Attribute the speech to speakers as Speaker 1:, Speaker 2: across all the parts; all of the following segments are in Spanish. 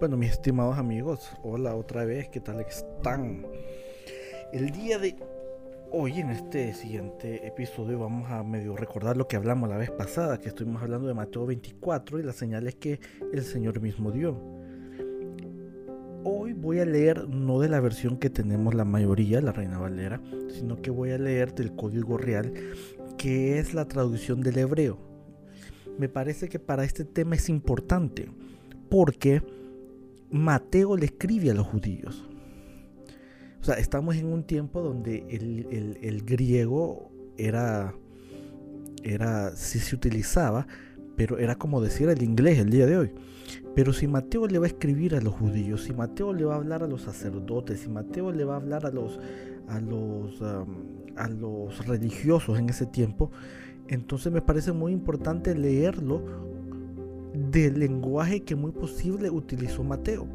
Speaker 1: Bueno, mis estimados amigos, hola otra vez, ¿qué tal están? El día de hoy, en este siguiente episodio, vamos a medio recordar lo que hablamos la vez pasada, que estuvimos hablando de Mateo 24 y las señales que el Señor mismo dio. Hoy voy a leer no de la versión que tenemos la mayoría, la Reina Valera, sino que voy a leer del Código Real, que es la traducción del hebreo. Me parece que para este tema es importante, porque Mateo le escribe a los judíos. O sea, estamos en un tiempo donde el, griego era, era, se utilizaba, pero era como decir el inglés el día de hoy. Pero si Mateo le va a escribir a los judíos, si Mateo le va a hablar a los sacerdotes, si Mateo le va a hablar a los, a los, a los religiosos en ese tiempo, entonces me parece muy importante leerlo del lenguaje que muy posible utilizó Mateo,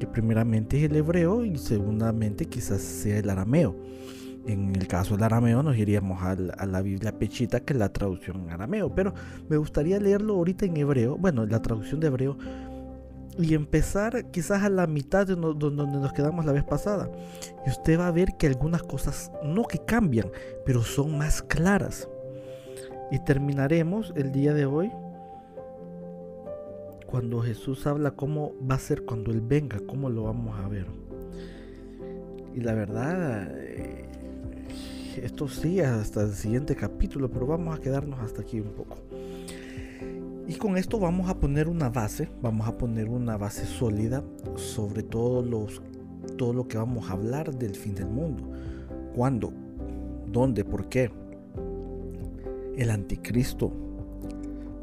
Speaker 1: que primeramente es el hebreo y segundamente quizás sea el arameo. En el caso del arameo nos iríamos a la, Biblia Pechita, que es la traducción en arameo, pero me gustaría leerlo ahorita en hebreo, bueno, la traducción de hebreo, y empezar quizás a la mitad de donde nos quedamos la vez pasada. Y usted va a ver que algunas cosas no que cambian, pero son más claras. Y terminaremos el día de hoy cuando Jesús habla cómo va a ser cuando Él venga, cómo lo vamos a ver. Y la verdad, eh, esto sí hasta el siguiente capítulo, pero vamos a quedarnos hasta aquí un poco. Y con esto vamos a poner una base, vamos a poner una base sólida sobre todo, los, todo lo que vamos a hablar del fin del mundo. ¿Cuándo? ¿Dónde? ¿Por qué? El anticristo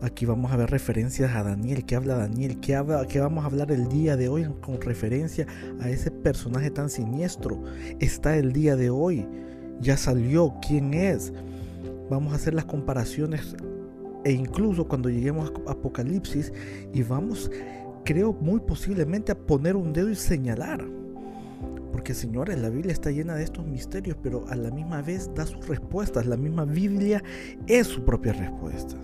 Speaker 1: Aquí vamos a ver referencias a Daniel, que habla Daniel, que, habla, que vamos a hablar el día de hoy con referencia a ese personaje tan siniestro. Está el día de hoy, ya salió, quién es. Vamos a hacer las comparaciones e incluso cuando lleguemos a Apocalipsis y vamos, creo muy posiblemente a poner un dedo y señalar. Porque señores, la Biblia está llena de estos misterios, pero a la misma vez da sus respuestas. La misma Biblia es su propia respuesta.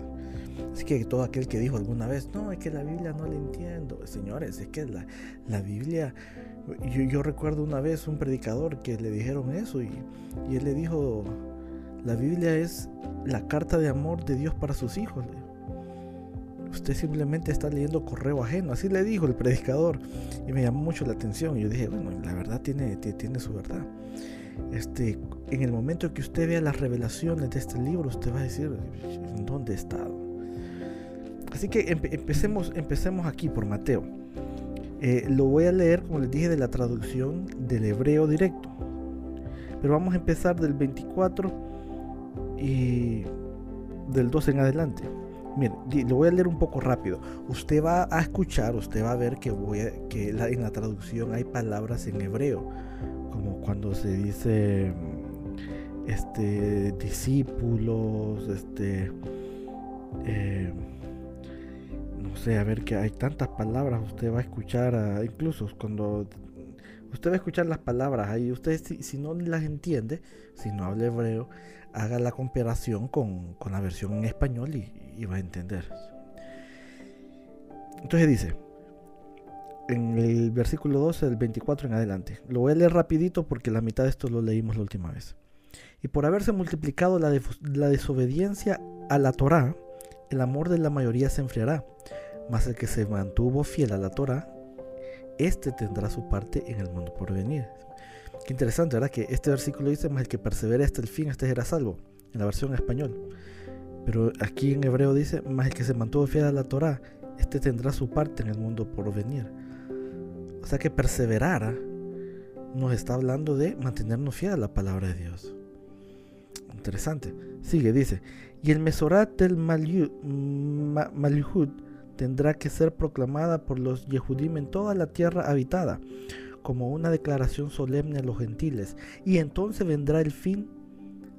Speaker 1: Así que todo aquel que dijo alguna vez, no, es que la Biblia no la entiendo. Señores, es que la, la Biblia, yo, recuerdo una vez un predicador que le dijeron eso y, y, él le dijo, la Biblia es la carta de amor de Dios para sus hijos. Usted simplemente está leyendo correo ajeno, así le dijo el predicador y me llamó mucho la atención. Y yo dije, bueno, la verdad tiene, tiene su verdad. Este, en el momento que usted vea las revelaciones de este libro, usted va a decir, ¿en dónde he estado? Así que empecemos, empecemos aquí por Mateo. Eh, lo voy a leer, como les dije, de la traducción del hebreo directo. Pero vamos a empezar del 24 y del 2 en adelante. Miren, lo voy a leer un poco rápido. Usted va a escuchar, usted va a ver que, voy que en la traducción hay palabras en hebreo, como cuando se dice este discípulos, este eh, no sé, a ver que hay tantas palabras, usted va a escuchar, incluso cuando usted va a escuchar las palabras ahí, usted si, no las entiende, si no habla hebreo, haga la comparación con, la versión en español y, va a entender. Entonces dice, en el versículo 12 del 24 en adelante, lo voy a leer rapidito porque la mitad de esto lo leímos la última vez. Y por haberse multiplicado la, la desobediencia a la Torá, el amor de la mayoría se enfriará, mas el que se mantuvo fiel a la Torah, este tendrá su parte en el mundo por venir. Qué interesante, ¿verdad? Que este versículo dice, más el que persevere hasta el fin, este será salvo, en la versión español. Pero aquí en hebreo dice, más el que se mantuvo fiel a la Torah, este tendrá su parte en el mundo por venir. O sea que perseverar nos está hablando de mantenernos fiel a la palabra de Dios. Interesante. Sigue, dice, y el Mesorat del Malhud tendrá que ser proclamada por los Yehudim en toda la tierra habitada, como una declaración solemne a los gentiles, y entonces vendrá el fin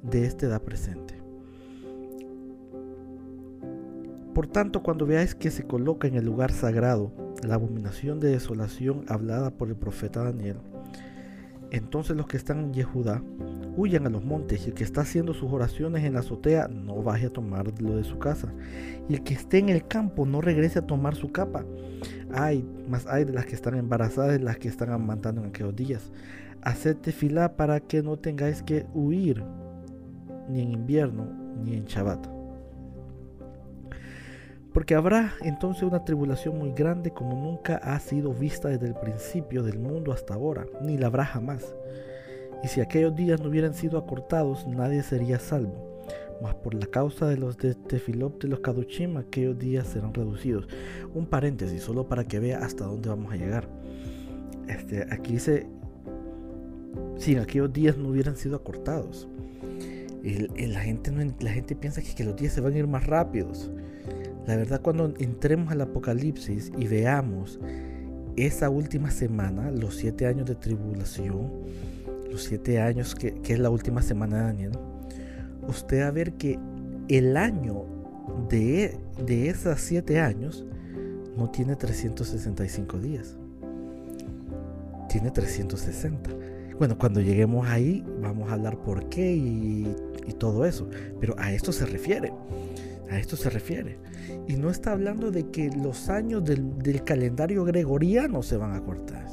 Speaker 1: de esta edad presente. Por tanto, cuando veáis que se coloca en el lugar sagrado la abominación de desolación hablada por el profeta Daniel, entonces los que están en Yehudá huyan a los montes y el que está haciendo sus oraciones en la azotea no baje a tomar lo de su casa. Y el que esté en el campo no regrese a tomar su capa. Ay, más hay de las que están embarazadas y las que están amantando en aquellos días. Haced tefilá para que no tengáis que huir ni en invierno ni en Shabbat. Porque habrá entonces una tribulación muy grande como nunca ha sido vista desde el principio del mundo hasta ahora, ni la habrá jamás. Y si aquellos días no hubieran sido acortados, nadie sería salvo. Mas por la causa de los Tefilop de los Kaduchim, aquellos días serán reducidos. Un paréntesis, solo para que vea hasta dónde vamos a llegar. Este, aquí dice, si aquellos días no hubieran sido acortados. la, gente la gente piensa que, que los días se van a ir más rápidos. La verdad, cuando entremos al Apocalipsis y veamos esa última semana, los siete años de tribulación, los siete años que, es la última semana de Daniel, usted va a ver que el año de, de esos siete años no tiene 365 días, tiene 360. Bueno, cuando lleguemos ahí vamos a hablar por qué y, y todo eso, pero a esto se refiere. A esto se refiere. Y no está hablando de que los años del, calendario gregoriano se van a cortar.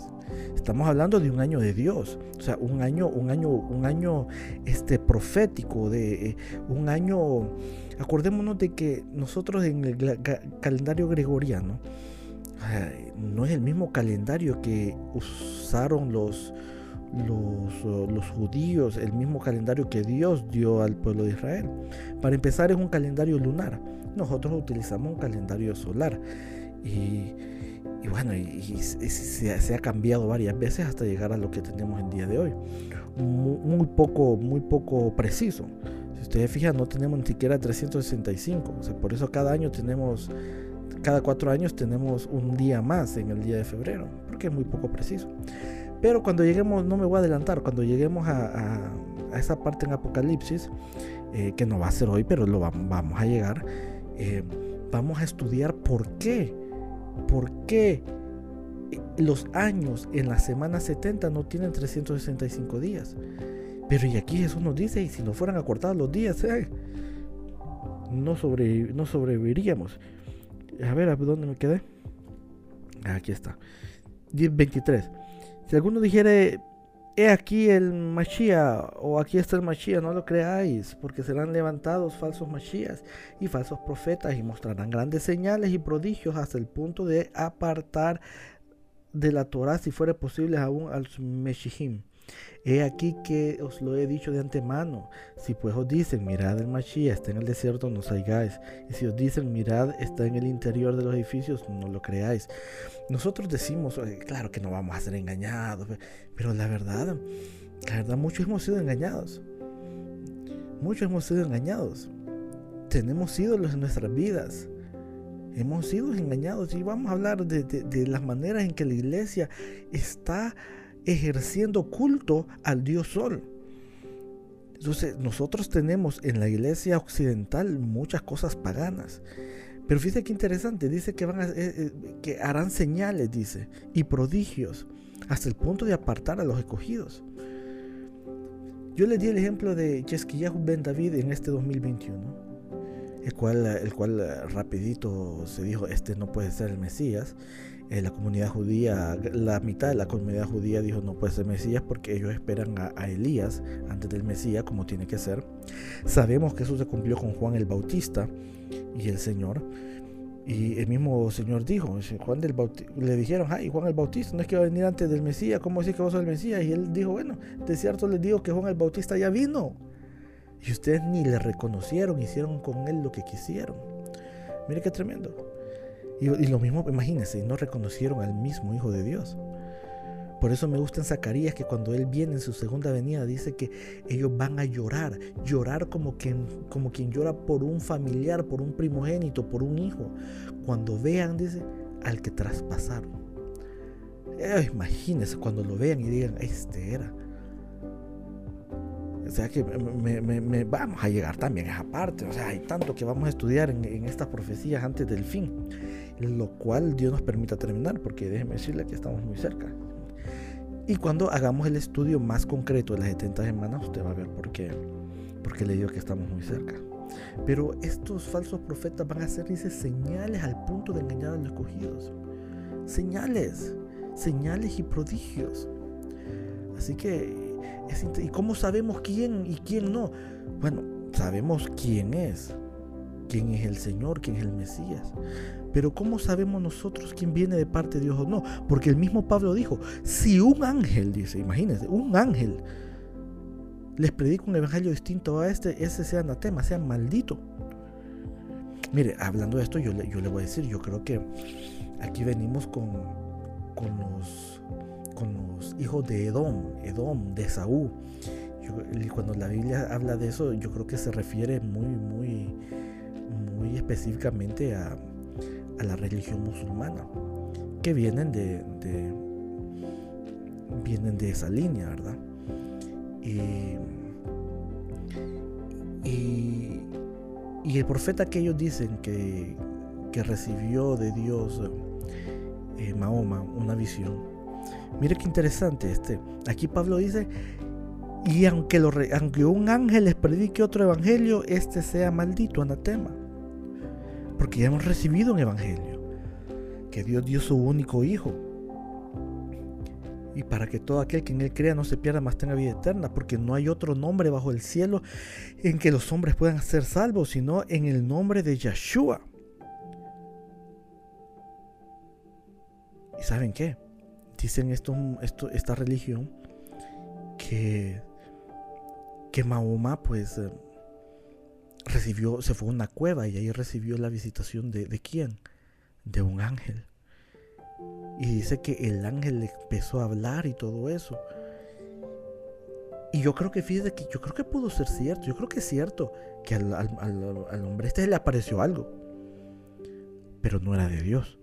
Speaker 1: Estamos hablando de un año de Dios, o sea, un año, un año, un año este, profético, de eh, un año. Acordémonos de que nosotros en el calendario gregoriano no es el mismo calendario que usaron los, los, judíos, el mismo calendario que Dios dio al pueblo de Israel. Para empezar es un calendario lunar. Nosotros utilizamos un calendario solar. Y, bueno, y, se, ha cambiado varias veces hasta llegar a lo que tenemos en día de hoy. Muy, poco, muy poco preciso. Si ustedes fijan, no tenemos ni siquiera 365. O sea, por eso cada año tenemos, cada cuatro años tenemos un día más en el día de febrero, porque es muy poco preciso. Pero cuando lleguemos, no me voy a adelantar, cuando lleguemos a, esa parte en Apocalipsis, eh, que no va a ser hoy, pero lo vamos, a llegar, eh, vamos a estudiar por qué, por qué los años en la semana 70 no tienen 365 días. Pero y aquí Jesús nos dice, y si no fueran acortados los días, eh, no, no sobreviviríamos. A ver, ¿a dónde me quedé? Aquí está. 23. Si alguno dijere, he aquí el Mashiach, o aquí está el Mashiach, no lo creáis, porque serán levantados falsos Mashiachs y falsos profetas y mostrarán grandes señales y prodigios hasta el punto de apartar de la Torah, si fuera posible, aún al Meshihim He aquí que os lo he dicho de antemano. Si pues os dicen, mirad el Mashiach está en el desierto, no salgáis. Y si os dicen, mirad está en el interior de los edificios, no lo creáis. Nosotros decimos, claro que no vamos a ser engañados, pero la verdad, la verdad, muchos hemos sido engañados. Muchos hemos sido engañados. Tenemos ídolos en nuestras vidas. Hemos sido engañados y vamos a hablar de, de las maneras en que la iglesia está ejerciendo culto al dios sol. Entonces nosotros tenemos en la iglesia occidental muchas cosas paganas. Pero fíjate qué interesante, dice que, van a, eh, eh, que harán señales, dice, y prodigios, hasta el punto de apartar a los escogidos. Yo le di el ejemplo de Chesquillahu Ben David en este 2021, el cual, el cual eh, rapidito se dijo, este no puede ser el Mesías, eh, la comunidad judía, la mitad de la comunidad judía dijo no puede ser Mesías porque ellos esperan a, Elías antes del Mesías como tiene que ser. Sabemos que eso se cumplió con Juan el Bautista y el Señor. Y el mismo Señor dijo, Juan le dijeron, ay, Juan el Bautista no es que va a venir antes del Mesías, ¿cómo decir que vos sos el Mesías? Y él dijo, bueno, de cierto les digo que Juan el Bautista ya vino. Y ustedes ni le reconocieron, hicieron con él lo que quisieron. Mire qué tremendo. Y, lo mismo, imagínense, no reconocieron al mismo Hijo de Dios. Por eso me gusta en Zacarías que cuando Él viene en su segunda venida dice que ellos van a llorar, llorar como quien, como quien llora por un familiar, por un primogénito, por un hijo. Cuando vean, dice, al que traspasaron. Eh, imagínense cuando lo vean y digan, este era. O sea que me, vamos a llegar también a esa parte. O sea, hay tanto que vamos a estudiar en, en estas profecías antes del fin lo cual Dios nos permita terminar, porque déjeme decirle que estamos muy cerca. Y cuando hagamos el estudio más concreto de las 70 semanas, usted va a ver por qué, porque le digo que estamos muy cerca. Pero estos falsos profetas van a hacer, señales al punto de engañar a los escogidos. Señales, señales y prodigios. Así que, ¿y cómo sabemos quién y quién no? Bueno, sabemos quién es, quién es el Señor, quién es el Mesías. Pero ¿cómo sabemos nosotros quién viene de parte de Dios o no? Porque el mismo Pablo dijo, si un ángel, dice, imagínense, un ángel les predica un evangelio distinto a este, ese sea anatema, sea maldito. Mire, hablando de esto, yo le, yo le voy a decir, yo creo que aquí venimos con, con, los, con los hijos de Edom, Edom, de Saúl. y cuando la Biblia habla de eso, yo creo que se refiere muy, muy, muy específicamente a, a la religión musulmana, que vienen de, vienen de esa línea, ¿verdad? Y, el profeta que ellos dicen que, que recibió de Dios eh, Mahoma una visión. Mire qué interesante este. Aquí Pablo dice, y aunque, lo, aunque un ángel les predique otro evangelio, este sea maldito, anatema. Porque ya hemos recibido un evangelio. Que Dios dio su único hijo. Y para que todo aquel que en él crea no se pierda, más tenga vida eterna. Porque no hay otro nombre bajo el cielo en que los hombres puedan ser salvos, sino en el nombre de Yeshua. ¿Y saben qué? Dicen esta religión que, que Mahoma pues eh, recibió, se fue a una cueva y ahí recibió la visitación de, de quién? De un ángel. Y dice que el ángel le empezó a hablar y todo eso. Y yo creo que fíjate que yo creo que pudo ser cierto. Yo creo que es cierto que al, al, hombre este le apareció algo. Pero no era de Dios.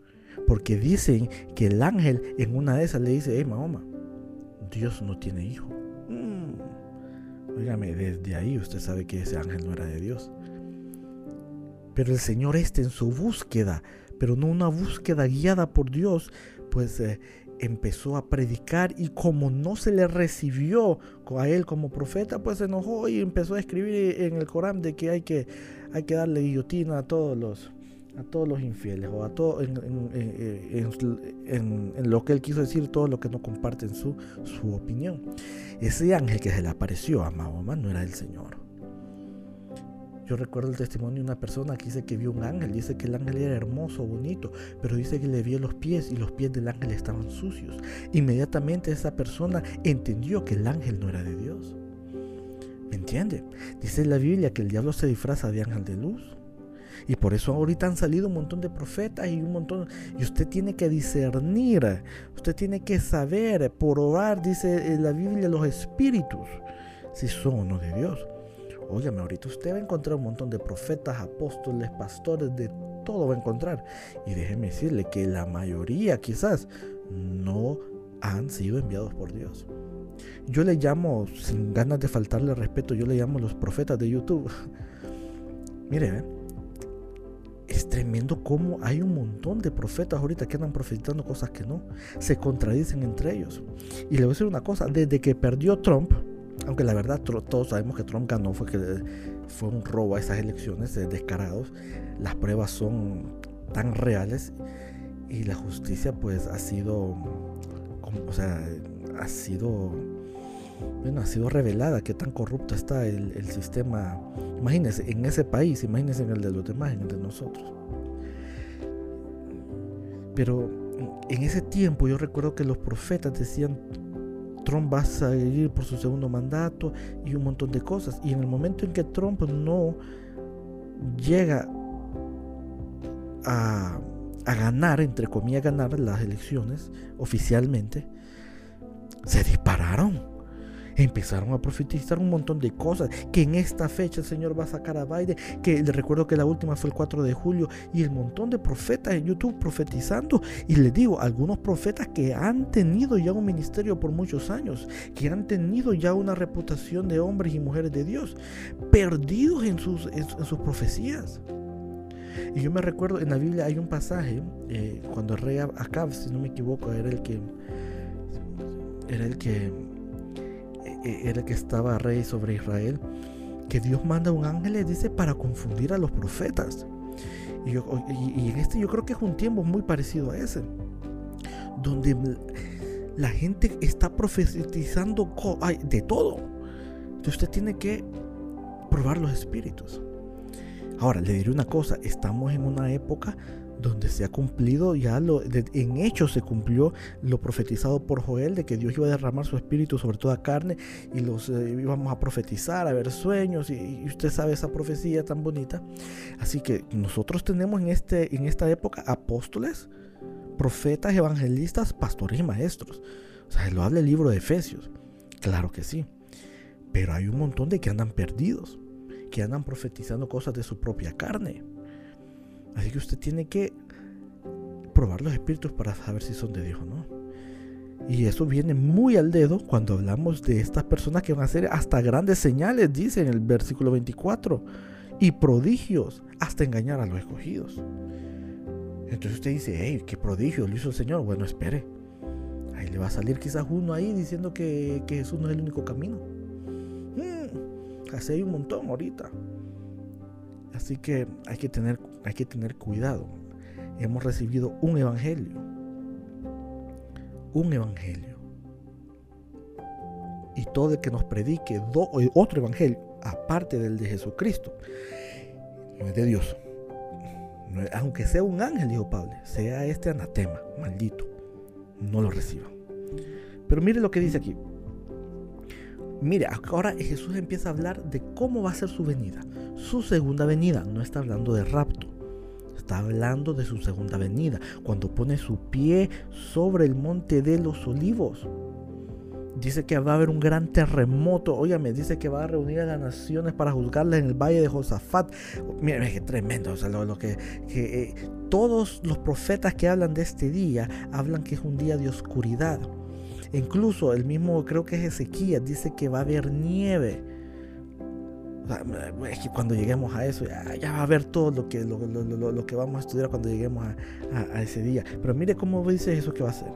Speaker 1: Porque dicen que el ángel en una de esas le dice, hey Mahoma, Dios no tiene hijo. Óigame, desde ahí usted sabe que ese ángel no era de Dios. Pero el Señor este en su búsqueda, pero no una búsqueda guiada por Dios, pues eh, empezó a predicar y como no se le recibió a él como profeta, pues se enojó y empezó a escribir en el Corán de que hay que, hay que darle guillotina a todos los, a todos los infieles o a todo en, lo que él quiso decir, todo lo que no comparten su, su opinión. Ese ángel que se le apareció a Mahoma no era el Señor. Yo recuerdo el testimonio de una persona que dice que vio un ángel, dice que el ángel era hermoso, bonito, pero dice que le vio los pies y los pies del ángel estaban sucios. Inmediatamente esa persona entendió que el ángel no era de Dios. ¿Me entiende? Dice la Biblia que el diablo se disfraza de ángel de luz. Y por eso ahorita han salido un montón de profetas y un montón... Y usted tiene que discernir, usted tiene que saber, por dice la Biblia, los espíritus, si son o no de Dios. Óyame, ahorita usted va a encontrar un montón de profetas, apóstoles, pastores, de todo va a encontrar. Y déjeme decirle que la mayoría quizás no han sido enviados por Dios. Yo le llamo, sin ganas de faltarle respeto, yo le llamo los profetas de YouTube. Mire, ¿eh? Es tremendo cómo hay un montón de profetas ahorita que andan profetizando cosas que no, se contradicen entre ellos. Y le voy a decir una cosa, desde que perdió Trump, aunque la verdad todos sabemos que Trump ganó, fue que fue un robo a esas elecciones descarados, las pruebas son tan reales y la justicia pues ha sido, o sea, ha sido bueno, ha sido revelada qué tan corrupto está el, sistema. Imagínense, en ese país, imagínense en el de los demás, en el de nosotros. Pero en ese tiempo yo recuerdo que los profetas decían, Trump va a salir por su segundo mandato y un montón de cosas. Y en el momento en que Trump no llega a, a ganar, entre comillas, ganar las elecciones oficialmente, se dispararon empezaron a profetizar un montón de cosas, que en esta fecha el Señor va a sacar a Biden, que les recuerdo que la última fue el 4 de julio, y el montón de profetas en YouTube profetizando, y les digo, algunos profetas que han tenido ya un ministerio por muchos años, que han tenido ya una reputación de hombres y mujeres de Dios, perdidos en sus, en, sus profecías. Y yo me recuerdo, en la Biblia hay un pasaje, eh, cuando el rey Acab, si no me equivoco, era el que era el que era el que estaba rey sobre Israel, que Dios manda un ángel, dice, para confundir a los profetas. Y, y, en este yo creo que es un tiempo muy parecido a ese, donde la gente está profetizando de todo. Entonces usted tiene que probar los espíritus. Ahora, le diré una cosa, estamos en una época donde se ha cumplido ya lo, en hechos se cumplió lo profetizado por Joel de que Dios iba a derramar su espíritu sobre toda carne y los eh, íbamos a profetizar, a ver sueños y, usted sabe esa profecía tan bonita. Así que nosotros tenemos en, este, en esta época apóstoles, profetas, evangelistas, pastores y maestros. O sea, lo habla el libro de Efesios. Claro que sí. Pero hay un montón de que andan perdidos, que andan profetizando cosas de su propia carne. Así que usted tiene que probar los espíritus para saber si son de Dios o no. Y eso viene muy al dedo cuando hablamos de estas personas que van a hacer hasta grandes señales, dice en el versículo 24, y prodigios hasta engañar a los escogidos. Entonces usted dice, hey, qué prodigio lo hizo el Señor. Bueno, espere. Ahí le va a salir quizás uno ahí diciendo que, Jesús no es el único camino. Hmm, hay un montón ahorita. Así que hay que tener, hay que tener cuidado. Hemos recibido un evangelio. Un evangelio. Y todo el que nos predique eh, otro evangelio, aparte del de Jesucristo, no es de Dios. aunque sea un ángel, dijo Pablo, sea este anatema, maldito, no lo reciba. Pero mire lo que dice aquí. Mire, ahora Jesús empieza a hablar de cómo va a ser su venida. Su segunda venida. No está hablando de rapto. Está hablando de su segunda venida. Cuando pone su pie sobre el monte de los olivos. Dice que va a haber un gran terremoto. Óyame, dice que va a reunir a las naciones para juzgarlas en el valle de Josafat. Mira, qué tremendo. O sea, lo, que, eh, todos los profetas que hablan de este día hablan que es un día de oscuridad Incluso el mismo, creo que es Ezequiel, dice que va a haber nieve. es que cuando lleguemos a eso, ya, va a haber todo lo que, lo, que vamos a estudiar cuando lleguemos a, ese día. Pero mire cómo dice eso que va a ser.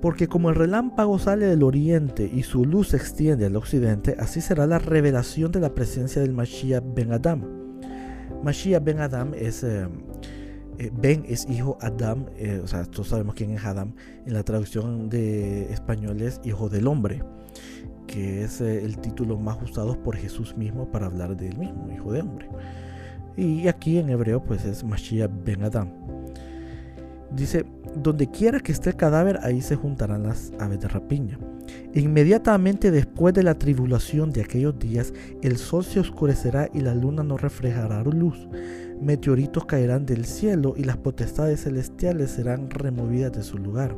Speaker 1: Porque como el relámpago sale del oriente y su luz se extiende al occidente, así será la revelación de la presencia del Mashiach Ben Adam. Mashiach Ben Adam es eh, eh, ben es hijo Adam, eh, o sea, todos sabemos quién es Adam. En la traducción de español es hijo del hombre, que es eh, el título más usado por Jesús mismo para hablar de él mismo, hijo de hombre. Y aquí en hebreo pues es Mashiach ben Adam. Dice, donde quiera que esté el cadáver, ahí se juntarán las aves de rapiña. Inmediatamente después de la tribulación de aquellos días, el sol se oscurecerá y la luna no reflejará luz meteoritos caerán del cielo y las potestades celestiales serán removidas de su lugar.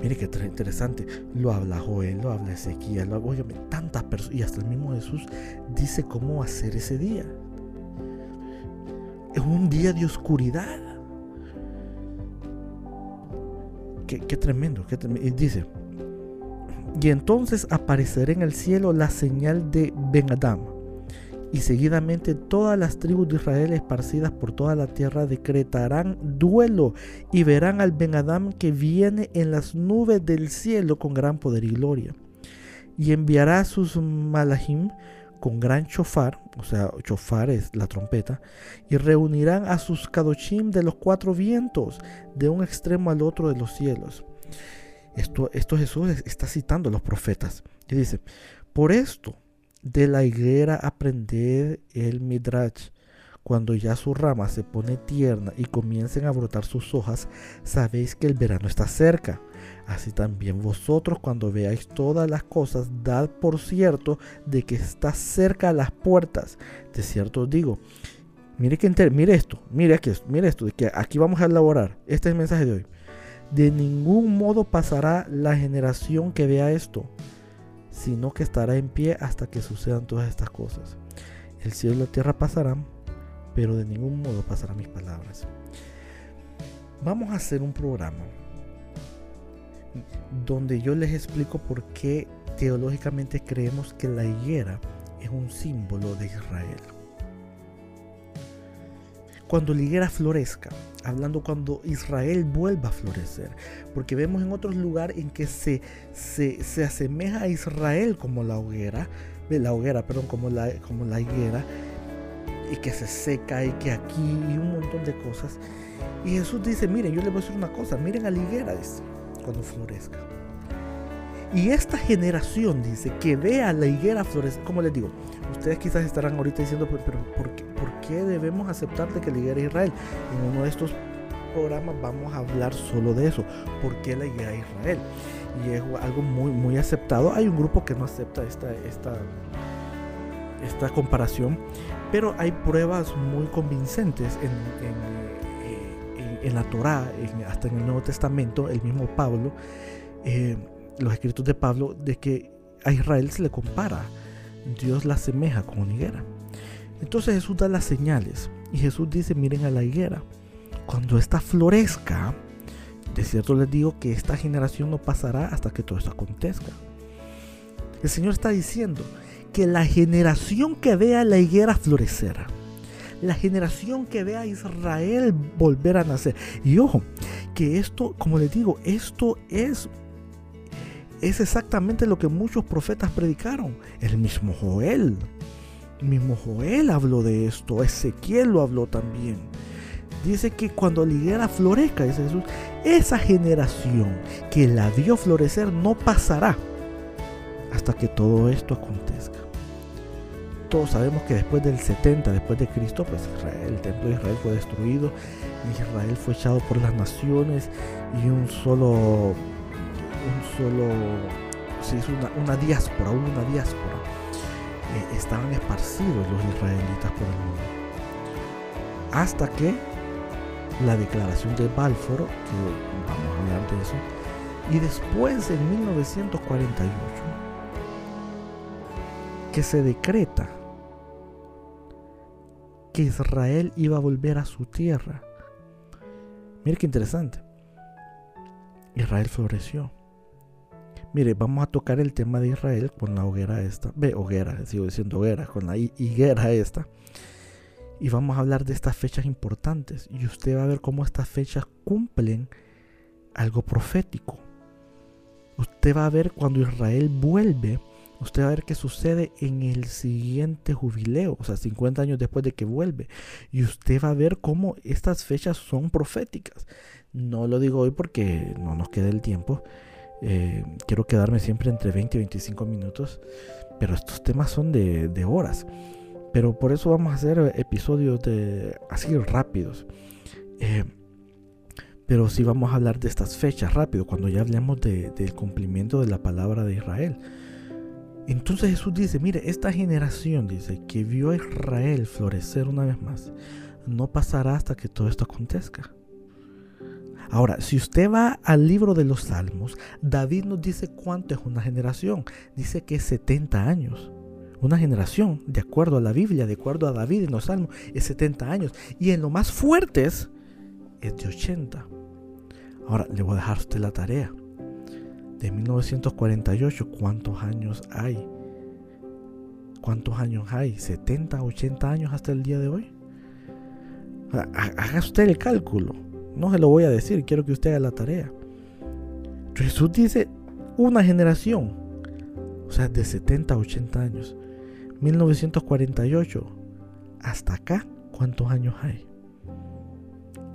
Speaker 1: Mire qué interesante. Lo habla Joel, lo habla Ezequiel, lo habla tantas personas. Y hasta el mismo Jesús dice cómo ser ese día. Es un día de oscuridad. Qué, tremendo, qué tremendo. Y dice, y entonces aparecerá en el cielo la señal de Ben Adam y seguidamente todas las tribus de Israel esparcidas por toda la tierra decretarán duelo y verán al Ben Adam que viene en las nubes del cielo con gran poder y gloria. Y enviará a sus malahim con gran chofar, o sea, chofar es la trompeta, y reunirán a sus kadoshim de los cuatro vientos, de un extremo al otro de los cielos. Esto, Jesús está citando a los profetas. Y dice, por esto de la higuera aprended el midrash. Cuando ya su rama se pone tierna y comiencen a brotar sus hojas, sabéis que el verano está cerca. Así también vosotros cuando veáis todas las cosas, dad por cierto de que está cerca las puertas. De cierto os digo, mire, que mire esto, mire, aquí, mire esto, de que aquí vamos a elaborar. Este es el mensaje de hoy. De ningún modo pasará la generación que vea esto sino que estará en pie hasta que sucedan todas estas cosas. El cielo y la tierra pasarán, pero de ningún modo pasarán mis palabras. Vamos a hacer un programa donde yo les explico por qué teológicamente creemos que la higuera es un símbolo de Israel. Cuando la higuera florezca, hablando cuando Israel vuelva a florecer, porque vemos en otros lugares en que se, se, se asemeja a Israel como la hoguera, la hoguera, perdón, como la, como la higuera, y que se seca y que aquí y un montón de cosas. Y Jesús dice, miren, yo les voy a decir una cosa, miren a la higuera cuando florezca. Y esta generación dice que vea la higuera florecer, como les digo, ustedes quizás estarán ahorita diciendo, pero, ¿por, qué, ¿por, qué, debemos aceptar de que es Israel? En uno de estos programas vamos a hablar solo de eso, ¿por qué la es Israel? Y es algo muy, muy aceptado. Hay un grupo que no acepta esta, esta, esta comparación, pero hay pruebas muy convincentes en, en, en, la Torá, hasta en el Nuevo Testamento, el mismo Pablo. Eh, los escritos de Pablo de que a Israel se le compara. Dios la asemeja con una higuera. Entonces Jesús da las señales y Jesús dice, miren a la higuera. Cuando esta florezca, de cierto les digo que esta generación no pasará hasta que todo esto acontezca. El Señor está diciendo que la generación que vea la higuera florecer, la generación que vea a Israel volver a nacer. Y ojo, que esto, como les digo, esto es es exactamente lo que muchos profetas predicaron. El mismo Joel. Mismo Joel habló de esto. Ezequiel lo habló también. Dice que cuando la higuera florezca, dice Jesús, esa generación que la vio florecer no pasará hasta que todo esto acontezca. Todos sabemos que después del 70, después de Cristo, pues el templo de Israel fue destruido, Israel fue echado por las naciones y un solo un solo, se una, diáspora, una diáspora. Eh, estaban esparcidos los israelitas por el mundo. Hasta que la declaración de Balfour, que vamos a hablar de eso, y después en 1948, que se decreta que Israel iba a volver a su tierra. Mire qué interesante. Israel floreció. Mire, vamos a tocar el tema de Israel con la hoguera esta. Ve, hoguera, sigo diciendo hoguera, con la higuera esta. Y vamos a hablar de estas fechas importantes. Y usted va a ver cómo estas fechas cumplen algo profético. Usted va a ver cuando Israel vuelve, usted va a ver qué sucede en el siguiente jubileo, o sea, 50 años después de que vuelve. Y usted va a ver cómo estas fechas son proféticas. No lo digo hoy porque no nos queda el tiempo eh, quiero quedarme siempre entre 20 y 25 minutos, pero estos temas son de, horas. Pero por eso vamos a hacer episodios de, así rápidos. Eh, pero sí vamos a hablar de estas fechas rápido, cuando ya hablemos del cumplimiento de la palabra de Israel. Entonces Jesús dice, mire, esta generación, dice, que vio a Israel florecer una vez más, no pasará hasta que todo esto acontezca. Ahora, si usted va al libro de los Salmos, David nos dice cuánto es una generación. Dice que es 70 años. Una generación, de acuerdo a la Biblia, de acuerdo a David en los Salmos, es 70 años. Y en lo más fuertes es de 80. Ahora, le voy a dejar a usted la tarea. De 1948, ¿cuántos años hay? ¿Cuántos años hay? ¿70, 80 años hasta el día de hoy? Haga usted el cálculo. No se lo voy a decir, quiero que usted haga la tarea. Jesús dice una generación, o sea, de 70 a 80 años. 1948, hasta acá, ¿cuántos años hay?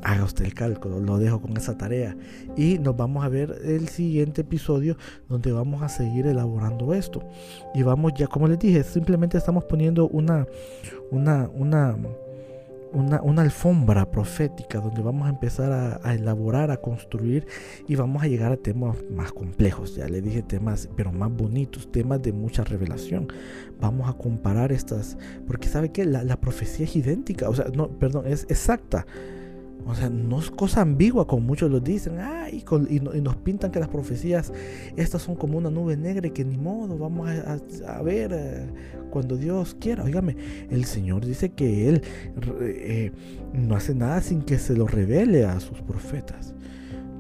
Speaker 1: Haga usted el cálculo, lo dejo con esa tarea. Y nos vamos a ver el siguiente episodio donde vamos a seguir elaborando esto. Y vamos ya, como les dije, simplemente estamos poniendo una, una, una, una, alfombra profética donde vamos a empezar a, elaborar, a construir y vamos a llegar a temas más complejos. Ya le dije temas, pero más bonitos, temas de mucha revelación. Vamos a comparar estas, porque sabe que la, la profecía es idéntica, o sea, no, perdón, es exacta. O sea, no es cosa ambigua como muchos lo dicen. y, nos pintan que las profecías, estas son como una nube negra y que ni modo, vamos a, ver eh, cuando Dios quiera. Óigame, el Señor dice que Él eh, no hace nada sin que se lo revele a sus profetas.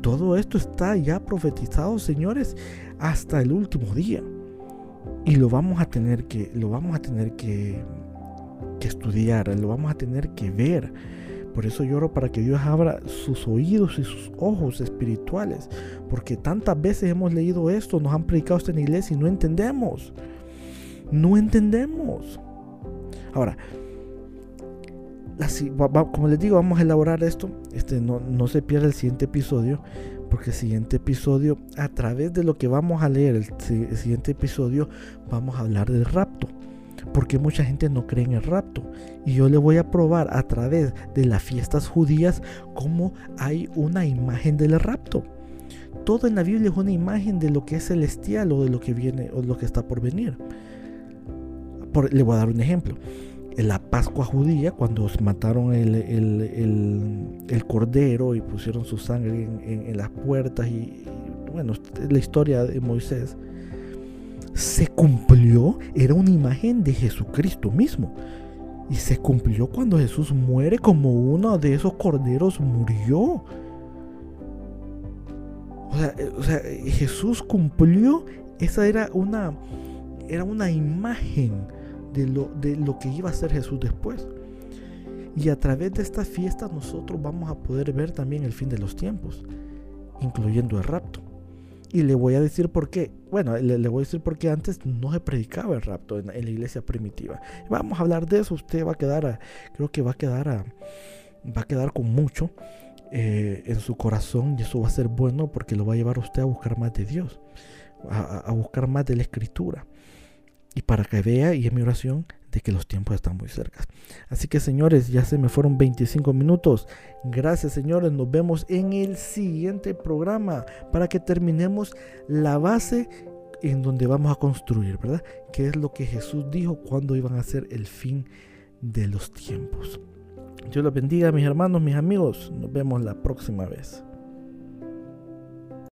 Speaker 1: Todo esto está ya profetizado, señores, hasta el último día. Y lo vamos a tener que, lo vamos a tener que estudiar, lo vamos a tener que ver Por eso lloro para que Dios abra sus oídos y sus ojos espirituales. Porque tantas veces hemos leído esto, nos han predicado esto en la iglesia y no entendemos. No entendemos. Ahora, como les digo, vamos a elaborar esto. Este, no, no se pierda el siguiente episodio. Porque el siguiente episodio, a través de lo que vamos a leer, el siguiente episodio, vamos a hablar del rapto porque mucha gente no cree en el rapto. Y yo le voy a probar a través de las fiestas judías cómo hay una imagen del rapto. Todo en la Biblia es una imagen de lo que es celestial o de lo que viene o lo que está por venir. le voy a dar un ejemplo. En la Pascua judía, cuando mataron el, el, cordero y pusieron su sangre en, las puertas, y, bueno, la historia de Moisés, se cumplió, era una imagen de Jesucristo mismo. Y se cumplió cuando Jesús muere como uno de esos corderos murió. O sea, Jesús cumplió, esa era una, era una imagen de lo, de lo que iba a ser Jesús después. Y a través de esta fiesta nosotros vamos a poder ver también el fin de los tiempos, incluyendo el rapto. Y le voy a decir por qué. Bueno, le, voy a decir por qué antes no se predicaba el rapto en, la iglesia primitiva. Vamos a hablar de eso. Usted va a quedar, a, creo que va a quedar, a, va a quedar con mucho eh, en su corazón y eso va a ser bueno porque lo va a llevar a usted a buscar más de Dios, a buscar más de la Escritura. Y para que vea, y es mi oración, de que los tiempos están muy cerca. Así que señores, ya se me fueron 25 minutos. Gracias señores, nos vemos en el siguiente programa para que terminemos la base en donde vamos a construir, ¿verdad? Que es lo que Jesús dijo cuando iban a ser el fin de los tiempos. Dios los bendiga, mis hermanos, mis amigos. Nos vemos la próxima vez.